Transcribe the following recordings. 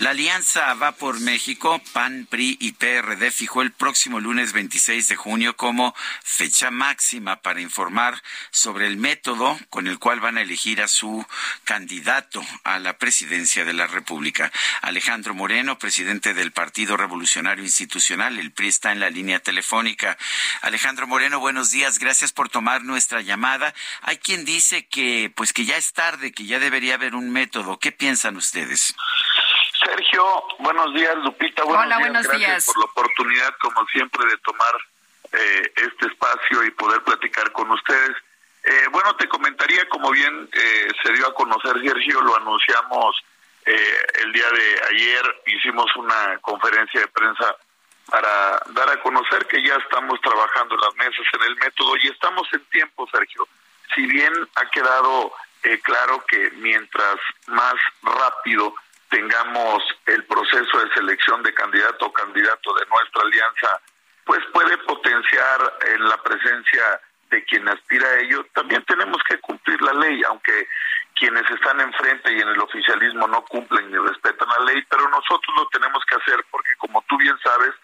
La alianza va por México, PAN, PRI y PRD fijó el próximo lunes 26 de junio como fecha máxima para informar sobre el método con el cual van a elegir a su candidato a la presidencia de la República. Alejandro Moreno, presidente del Partido Revolucionario Institucional, el PRI está en la línea telefónica. Alejandro Moreno, buenos días, gracias por tomar nuestra llamada. Hay quien dice que pues que ya es tarde, que ya debería haber un método. ¿Qué piensan ustedes? Sergio, buenos días, Lupita. Buenos Hola, días. buenos Gracias días. por la oportunidad, como siempre, de tomar eh, este espacio y poder platicar con ustedes. Eh, bueno, te comentaría, como bien eh, se dio a conocer, Sergio, lo anunciamos eh, el día de ayer, hicimos una conferencia de prensa para dar a conocer que ya estamos trabajando en las mesas en el método y estamos en tiempo, Sergio. Si bien ha quedado eh, claro que mientras más rápido tengamos el proceso de selección de candidato o candidato de nuestra alianza, pues puede potenciar en la presencia de quien aspira a ello. También tenemos que cumplir la ley, aunque quienes están enfrente y en el oficialismo no cumplen ni respetan la ley, pero nosotros lo tenemos que hacer porque, como tú bien sabes,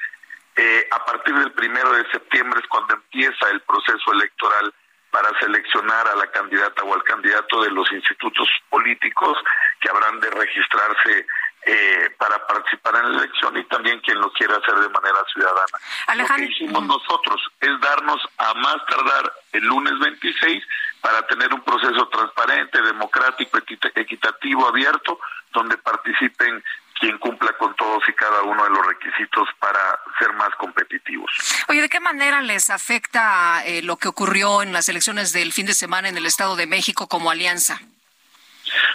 eh, a partir del primero de septiembre es cuando empieza el proceso electoral para seleccionar a la candidata o al candidato de los institutos políticos que habrán de registrarse eh, para participar en la elección y también quien lo quiera hacer de manera ciudadana. Alejandro- Lo que hicimos nosotros es darnos a más tardar el lunes 26 para tener un proceso transparente, democrático, equita- equitativo, abierto, donde participen quien cumpla con todos y cada uno de los requisitos para ser más competitivos. Oye, ¿de qué manera les afecta eh, lo que ocurrió en las elecciones del fin de semana en el Estado de México como alianza?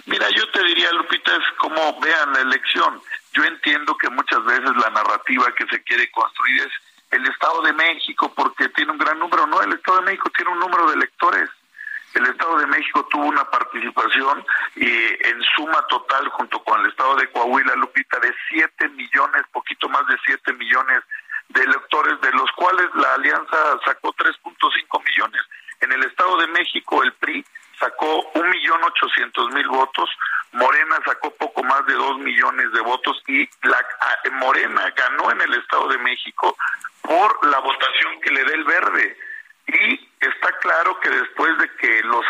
Mira, yo te diría, Lupita, es como vean la elección. Yo entiendo que muchas veces la narrativa que se quiere construir es el Estado de México porque tiene un gran número. No, el Estado de México tiene un número de electores. El Estado de México tuvo una participación y en suma total junto con el Estado de Coahuila, Lupita, de 7 millones, poquito más de 7 millones de electores, de los cuales la alianza sacó 3.5 millones. En el Estado de México, el PRI sacó un millón ochocientos mil votos, Morena sacó poco más de dos millones de votos y la a- Morena ganó en el Estado de México por la votación que le dé el verde. Y está claro que después de que lo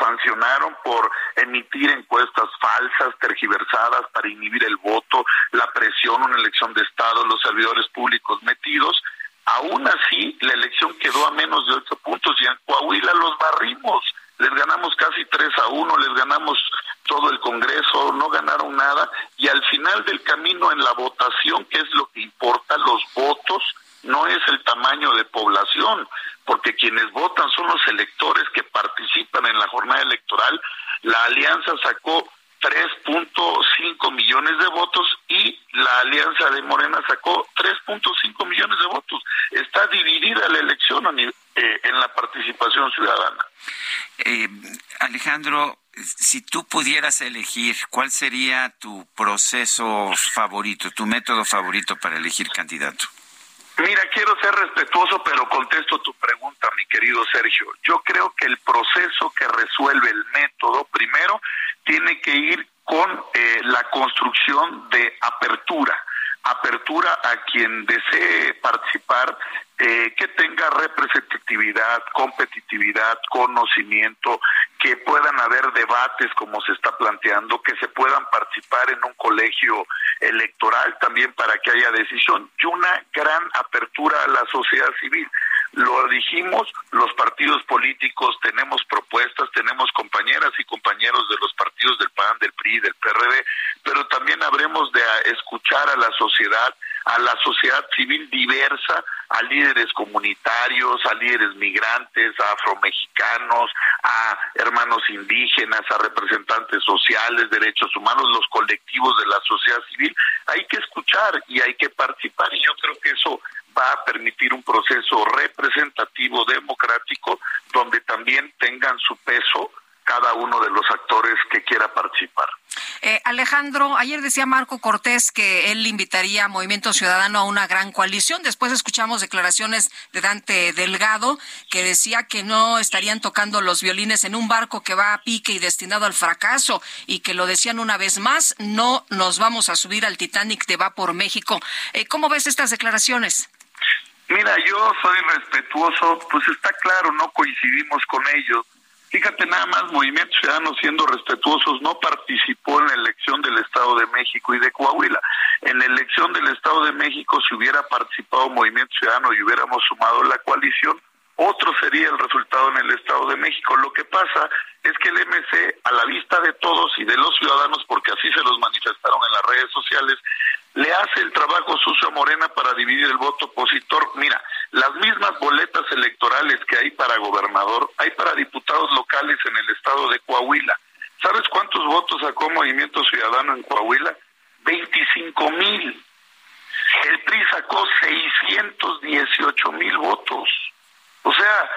por emitir encuestas falsas, tergiversadas para inhibir el voto, la presión, una elección de Estado, los servidores públicos metidos, aún así la elección quedó a menos de ocho puntos y en Coahuila los barrimos. Les ganamos casi tres a uno, les ganamos todo el Congreso, no ganaron nada y al final del camino en la votación, que es lo que importa, los votos, no es el tamaño de población, porque quienes votan son los electores que participan en la jornada electoral. La alianza sacó 3.5 millones de votos y la alianza de Morena sacó 3.5 millones de votos. Está dividida la elección eh, en la participación ciudadana. Eh, Alejandro, si tú pudieras elegir, ¿cuál sería tu proceso favorito, tu método favorito para elegir candidato? Mira, quiero ser respetuoso, pero contesto tu pregunta, querido Sergio. Yo creo que el proceso que resuelve el método, primero, tiene que ir con eh, la construcción de apertura. Apertura a quien desee participar, eh, que tenga representatividad, competitividad, conocimiento, que puedan haber debates como se está planteando, que se puedan participar en un colegio electoral también para que haya decisión y una gran apertura a la sociedad civil. Lo dijimos, los partidos políticos tenemos propuestas, tenemos compañeras y compañeros de los partidos del PAN, del PRI, del PRD, pero también habremos de escuchar a la sociedad a la sociedad civil diversa, a líderes comunitarios, a líderes migrantes, a afromexicanos, a hermanos indígenas, a representantes sociales, derechos humanos, los colectivos de la sociedad civil. Hay que escuchar y hay que participar y yo creo que eso va a permitir un proceso representativo, democrático, donde también tengan su peso cada uno de los actores que quiera participar. Eh, Alejandro, ayer decía Marco Cortés que él invitaría a Movimiento Ciudadano a una gran coalición. Después escuchamos declaraciones de Dante Delgado que decía que no estarían tocando los violines en un barco que va a pique y destinado al fracaso y que lo decían una vez más, no nos vamos a subir al Titanic de Va por México. Eh, ¿Cómo ves estas declaraciones? Mira, yo soy respetuoso, pues está claro, no coincidimos con ellos Fíjate nada más, Movimiento Ciudadano siendo respetuosos no participó en la elección del Estado de México y de Coahuila. En la elección del Estado de México, si hubiera participado Movimiento Ciudadano y hubiéramos sumado la coalición, otro sería el resultado en el Estado de México. Lo que pasa es que el MC, a la vista de todos y de los ciudadanos, porque así se los manifestaron en las redes sociales, le hace el trabajo sucio a Morena para dividir el voto opositor. Mira, las mismas boletas electorales que hay para gobernador, hay para diputados locales en el estado de Coahuila. ¿Sabes cuántos votos sacó Movimiento Ciudadano en Coahuila? 25 mil. El PRI sacó 618 mil votos. O sea,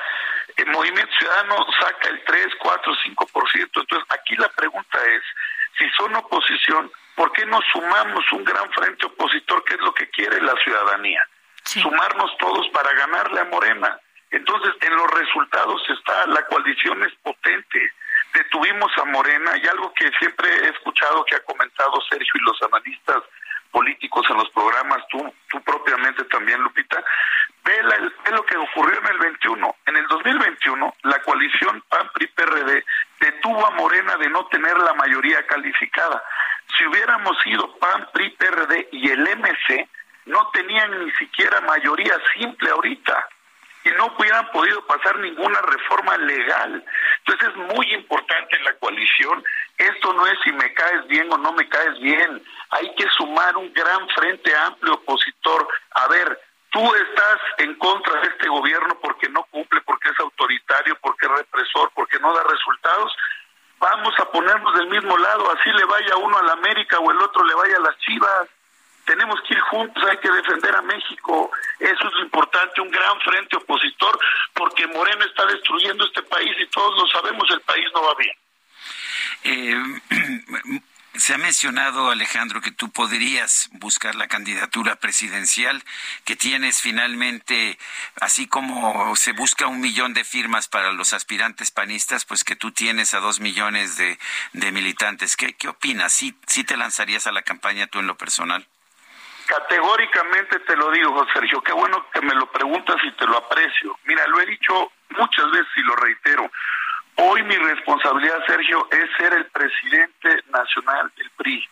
el Movimiento Ciudadano saca el 3, 4, 5%. Entonces, aquí la pregunta es, si son oposición, ¿por qué no sumamos un gran frente opositor, que es lo que quiere la ciudadanía? Sumarnos todos para ganarle a Morena. Entonces, en los resultados está, la coalición es potente. Detuvimos a Morena y algo que siempre he escuchado que ha comentado Sergio y los analistas políticos en los programas, tú, tú propiamente también, Lupita, ve, ve lo que ocurrió en el 21. En el 2021, la coalición PAN-PRI-PRD detuvo a Morena de no tener la mayoría calificada. Si hubiéramos sido PAN, PRI, PRD y el MC, no tenían ni siquiera mayoría simple ahorita y no hubieran podido pasar ninguna reforma legal. Entonces es muy importante la coalición. Esto no es si me caes bien o no me caes bien. Hay que sumar un gran frente amplio opositor. A ver, tú estás en contra de este gobierno porque no cumple, porque es autoritario, porque es represor, porque no da resultados ponernos del mismo lado, así le vaya uno a la América o el otro le vaya a las Chivas. Tenemos que ir juntos, hay que defender a México. Eso es importante, un gran frente opositor, porque Moreno está destruyendo este país y todos lo sabemos, el país no va bien. Eh, Se ha mencionado, Alejandro, que tú podrías buscar la candidatura presidencial, que tienes finalmente, así como se busca un millón de firmas para los aspirantes panistas, pues que tú tienes a dos millones de, militantes. ¿Qué, ¿Qué opinas? ¿Sí, ¿Sí te lanzarías a la campaña tú en lo personal? Categóricamente te lo digo, José Sergio. Qué bueno que me lo preguntas y te lo aprecio. Mira, lo he dicho muchas veces y lo reitero. Hoy mi responsabilidad, Sergio, es ser el presidente nacional del PRI.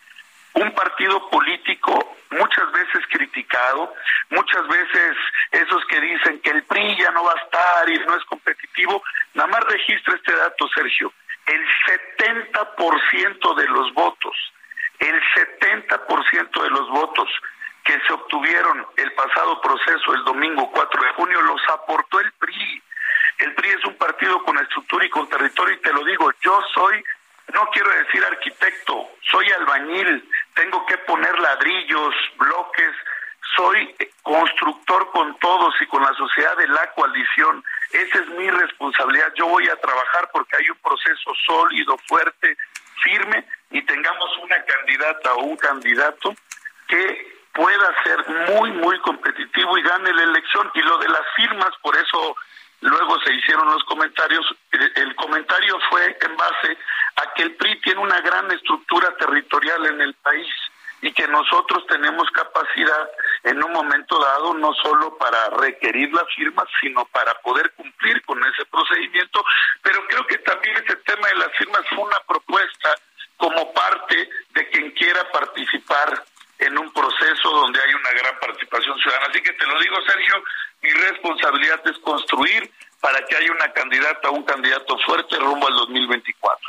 Un partido político muchas veces criticado, muchas veces esos que dicen que el PRI ya no va a estar y no es competitivo. Nada más registra este dato, Sergio. El 70% de los votos, el 70% de los votos que se obtuvieron el pasado proceso el domingo 4 de junio los aportó el PRI. El PRI es un partido con estructura y con territorio y te lo digo, yo soy, no quiero decir arquitecto, soy albañil, tengo que poner ladrillos, bloques, soy constructor con todos y con la sociedad de la coalición. Esa es mi responsabilidad. Yo voy a trabajar porque hay un proceso sólido, fuerte, firme y tengamos una candidata o un candidato que pueda ser muy, muy competitivo y gane la elección. Y lo de las firmas, por eso luego se hicieron los comentarios, el comentario fue en base a que el PRI tiene una gran estructura territorial en el país y que nosotros tenemos capacidad en un momento dado no solo para requerir las firmas, sino para poder cumplir con ese procedimiento. Pero creo que también ese tema de las firmas fue una propuesta como parte de quien quiera participar en un proceso donde hay una gran participación ciudadana. Así que te lo digo, Sergio, responsabilidad es construir para que haya una candidata o un candidato fuerte rumbo al 2024.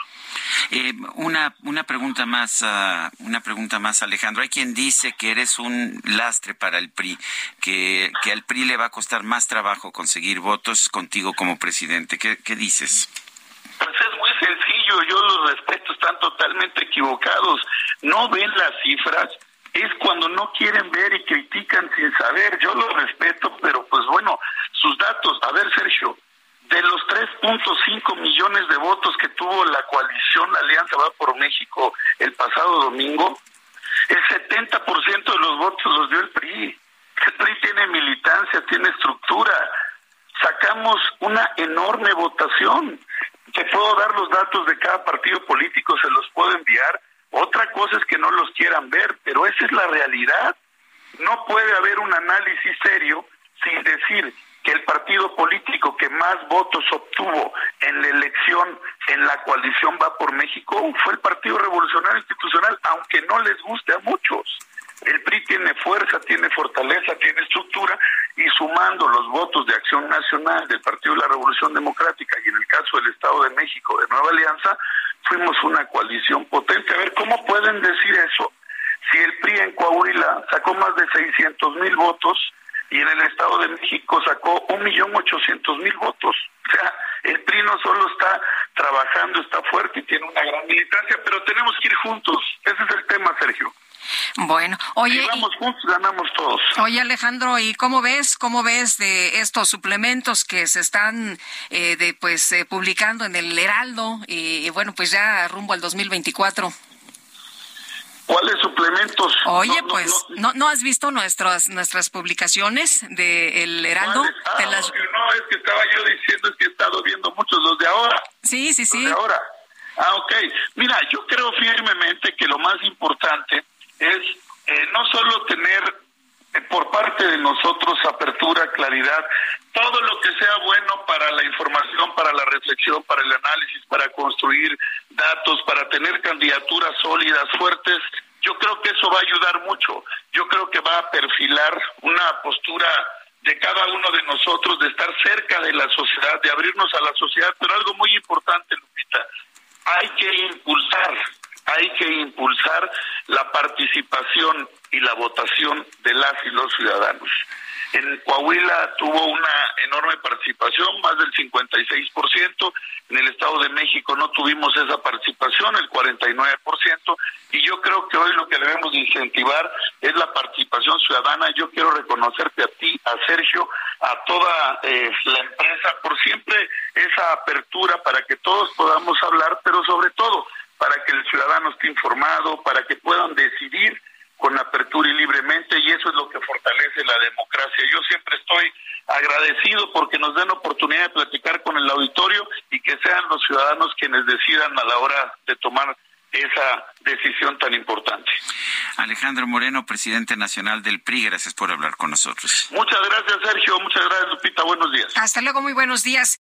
Eh, una, una pregunta más, uh, una pregunta más, Alejandro. Hay quien dice que eres un lastre para el PRI, que, que al PRI le va a costar más trabajo conseguir votos contigo como presidente. ¿Qué, qué dices? Pues es muy sencillo, yo los respeto, están totalmente equivocados. No ven las cifras, es cuando no quieren ver y critican sin saber. Yo los respeto, pero pues bueno, sus datos. A ver, Sergio, de los 3.5 millones de votos que tuvo la coalición Alianza Va por México el pasado domingo, el 70% de los votos los dio el PRI. El PRI tiene militancia, tiene estructura. Sacamos una enorme votación. Te puedo dar los datos de cada partido político, se los puedo enviar. Otra cosa es que no los quieran ver, pero esa es la realidad. No puede haber un análisis serio sin decir que el partido político que más votos obtuvo en la elección en la coalición Va por México fue el Partido Revolucionario Institucional, aunque no les guste a muchos. El PRI tiene fuerza, tiene fortaleza, tiene estructura y sumando los votos de Acción Nacional del Partido de la Revolución Democrática y en el caso del Estado de México de Nueva Alianza, fuimos una coalición potente. A ver, ¿cómo pueden decir eso? Si el PRI en Coahuila sacó más de 600 mil votos, y en el Estado de México sacó un millón ochocientos mil votos. O sea, el PRI no solo está trabajando, está fuerte y tiene una gran militancia, pero tenemos que ir juntos. Ese es el tema, Sergio. Bueno, oye, si vamos juntos, ganamos todos. Oye, Alejandro, ¿y cómo ves, cómo ves de estos suplementos que se están, eh, de, pues, eh, publicando en el Heraldo y, bueno, pues ya rumbo al 2024? ¿Cuáles suplementos? Oye, pues, no, no, has visto nuestras nuestras publicaciones de El Heraldo? Ah, no, es que estaba yo diciendo es que he estado viendo muchos, los de ahora. Sí, sí, sí. Los de ahora. Ah, ok. Mira, yo creo firmemente que lo más importante es eh, no solo tener eh, por parte de nosotros apertura, claridad, todo lo que sea bueno para la información, para la reflexión, para el análisis, para construir datos, para tener candidaturas sólidas, fuertes, yo creo que eso va a ayudar mucho. Yo creo que va a perfilar una postura de cada uno de nosotros de estar cerca de la sociedad, de abrirnos a la sociedad, pero algo muy importante, Lupita, hay que impulsar, hay que impulsar la participación y la votación de las y los ciudadanos. En Coahuila tuvo una enorme participación, más del 56%. En el Estado de México no tuvimos esa participación, el 49%. Y yo creo que hoy lo que debemos incentivar es la participación ciudadana. Yo quiero reconocerte a ti, a Sergio, a toda eh, la empresa por siempre esa apertura para que todos podamos hablar, pero sobre todo para que el ciudadano esté informado, para que puedan decidir con apertura y libremente y eso es lo que fortalece la democracia. Yo siempre estoy agradecido porque nos den oportunidad de platicar con el auditorio y que sean los ciudadanos quienes decidan a la hora de tomar esa decisión tan importante. Alejandro Moreno, presidente nacional del PRI, gracias por hablar con nosotros. Muchas gracias, Sergio. Muchas gracias, Lupita. Buenos días. Hasta luego, muy buenos días.